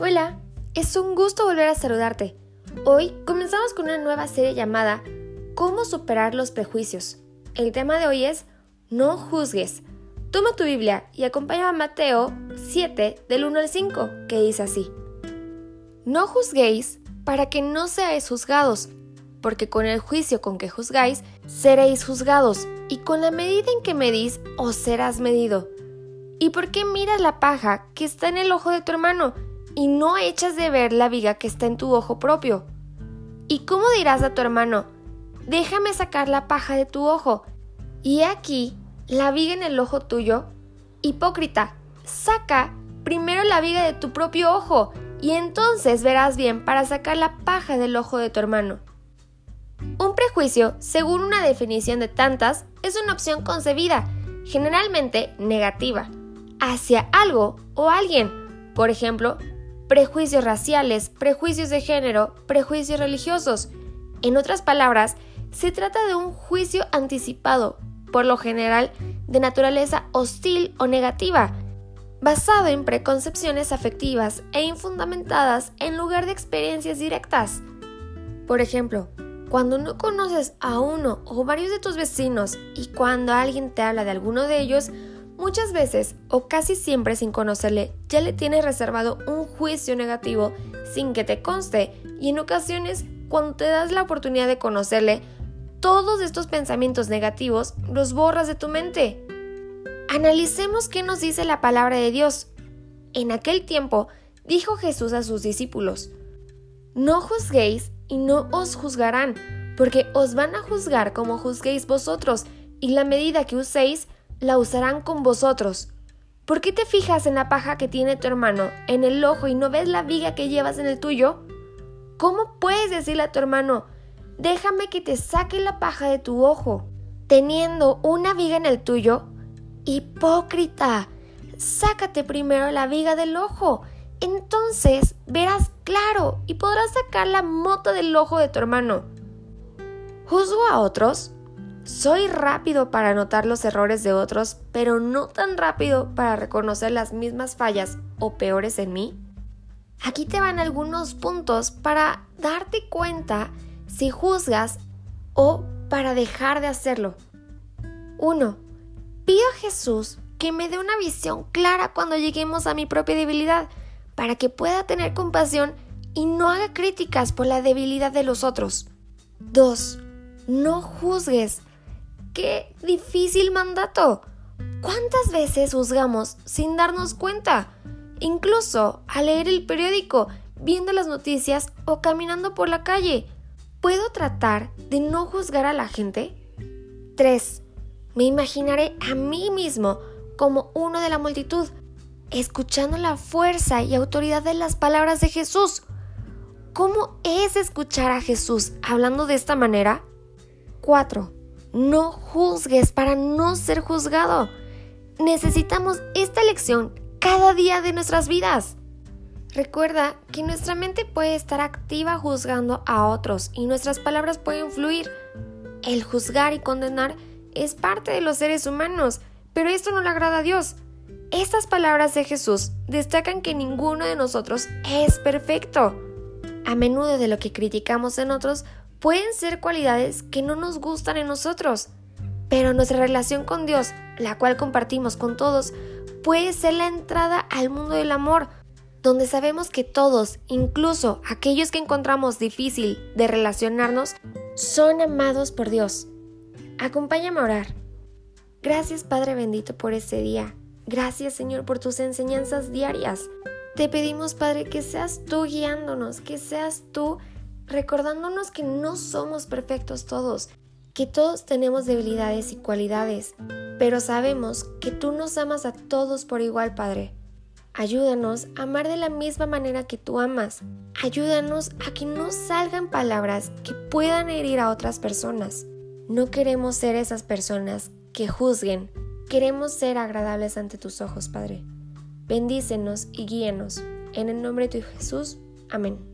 Hola, es un gusto volver a saludarte. Hoy comenzamos con una nueva serie llamada ¿Cómo superar los prejuicios? El tema de hoy es No juzgues. Toma tu Biblia y acompáñame a Mateo 7 del 1 al 5, que dice así. No juzguéis para que no seáis juzgados, porque con el juicio con que juzgáis seréis juzgados, y con la medida en que medís os serás medido. ¿Y por qué miras la paja que está en el ojo de tu hermano? Y no echas de ver la viga que está en tu ojo propio. ¿Y cómo dirás a tu hermano, déjame sacar la paja de tu ojo? Y aquí la viga en el ojo tuyo. Hipócrita, saca primero la viga de tu propio ojo y entonces verás bien para sacar la paja del ojo de tu hermano. Un prejuicio, según una definición de tantas, es una opción concebida, generalmente negativa, hacia algo o alguien. Por ejemplo, prejuicios raciales, prejuicios de género, prejuicios religiosos. En otras palabras, se trata de un juicio anticipado, por lo general de naturaleza hostil o negativa, basado en preconcepciones afectivas e infundamentadas en lugar de experiencias directas. Por ejemplo, cuando no conoces a uno o varios de tus vecinos y cuando alguien te habla de alguno de ellos, Muchas veces, o casi siempre sin conocerle, ya le tienes reservado un juicio negativo sin que te conste y en ocasiones, cuando te das la oportunidad de conocerle, todos estos pensamientos negativos los borras de tu mente. Analicemos qué nos dice la palabra de Dios. En aquel tiempo, dijo Jesús a sus discípulos, No juzguéis y no os juzgarán, porque os van a juzgar como juzguéis vosotros, y la medida que uséis la usarán con vosotros. ¿Por qué te fijas en la paja que tiene tu hermano en el ojo y no ves la viga que llevas en el tuyo? ¿Cómo puedes decirle a tu hermano, déjame que te saque la paja de tu ojo, teniendo una viga en el tuyo? Hipócrita, sácate primero la viga del ojo, entonces verás claro y podrás sacar la mota del ojo de tu hermano. ¿Juzgo a otros? Soy rápido para notar los errores de otros, pero no tan rápido para reconocer las mismas fallas o peores en mí. Aquí te van algunos puntos para darte cuenta si juzgas o para dejar de hacerlo. 1. Pido a Jesús que me dé una visión clara cuando lleguemos a mi propia debilidad, para que pueda tener compasión y no haga críticas por la debilidad de los otros. 2. No juzgues ¡Qué difícil mandato! ¿Cuántas veces juzgamos sin darnos cuenta? Incluso al leer el periódico, viendo las noticias o caminando por la calle. ¿Puedo tratar de no juzgar a la gente? 3. Me imaginaré a mí mismo como uno de la multitud, escuchando la fuerza y autoridad de las palabras de Jesús. ¿Cómo es escuchar a Jesús hablando de esta manera? 4. No juzgues para no ser juzgado. Necesitamos esta lección cada día de nuestras vidas. Recuerda que nuestra mente puede estar activa juzgando a otros y nuestras palabras pueden fluir. El juzgar y condenar es parte de los seres humanos, pero esto no le agrada a Dios. Estas palabras de Jesús destacan que ninguno de nosotros es perfecto. A menudo de lo que criticamos en otros pueden ser cualidades que no nos gustan en nosotros, pero nuestra relación con Dios, la cual compartimos con todos, puede ser la entrada al mundo del amor, donde sabemos que todos, incluso aquellos que encontramos difícil de relacionarnos, son amados por Dios. Acompáñame a orar. Gracias Padre bendito por este día. Gracias Señor por tus enseñanzas diarias. Te pedimos Padre que seas tú guiándonos, que seas tú recordándonos que no somos perfectos todos, que todos tenemos debilidades y cualidades, pero sabemos que tú nos amas a todos por igual, Padre. Ayúdanos a amar de la misma manera que tú amas. Ayúdanos a que no salgan palabras que puedan herir a otras personas. No queremos ser esas personas que juzguen. Queremos ser agradables ante tus ojos, Padre. Bendícenos y guíenos. En el nombre de Jesús. Amén.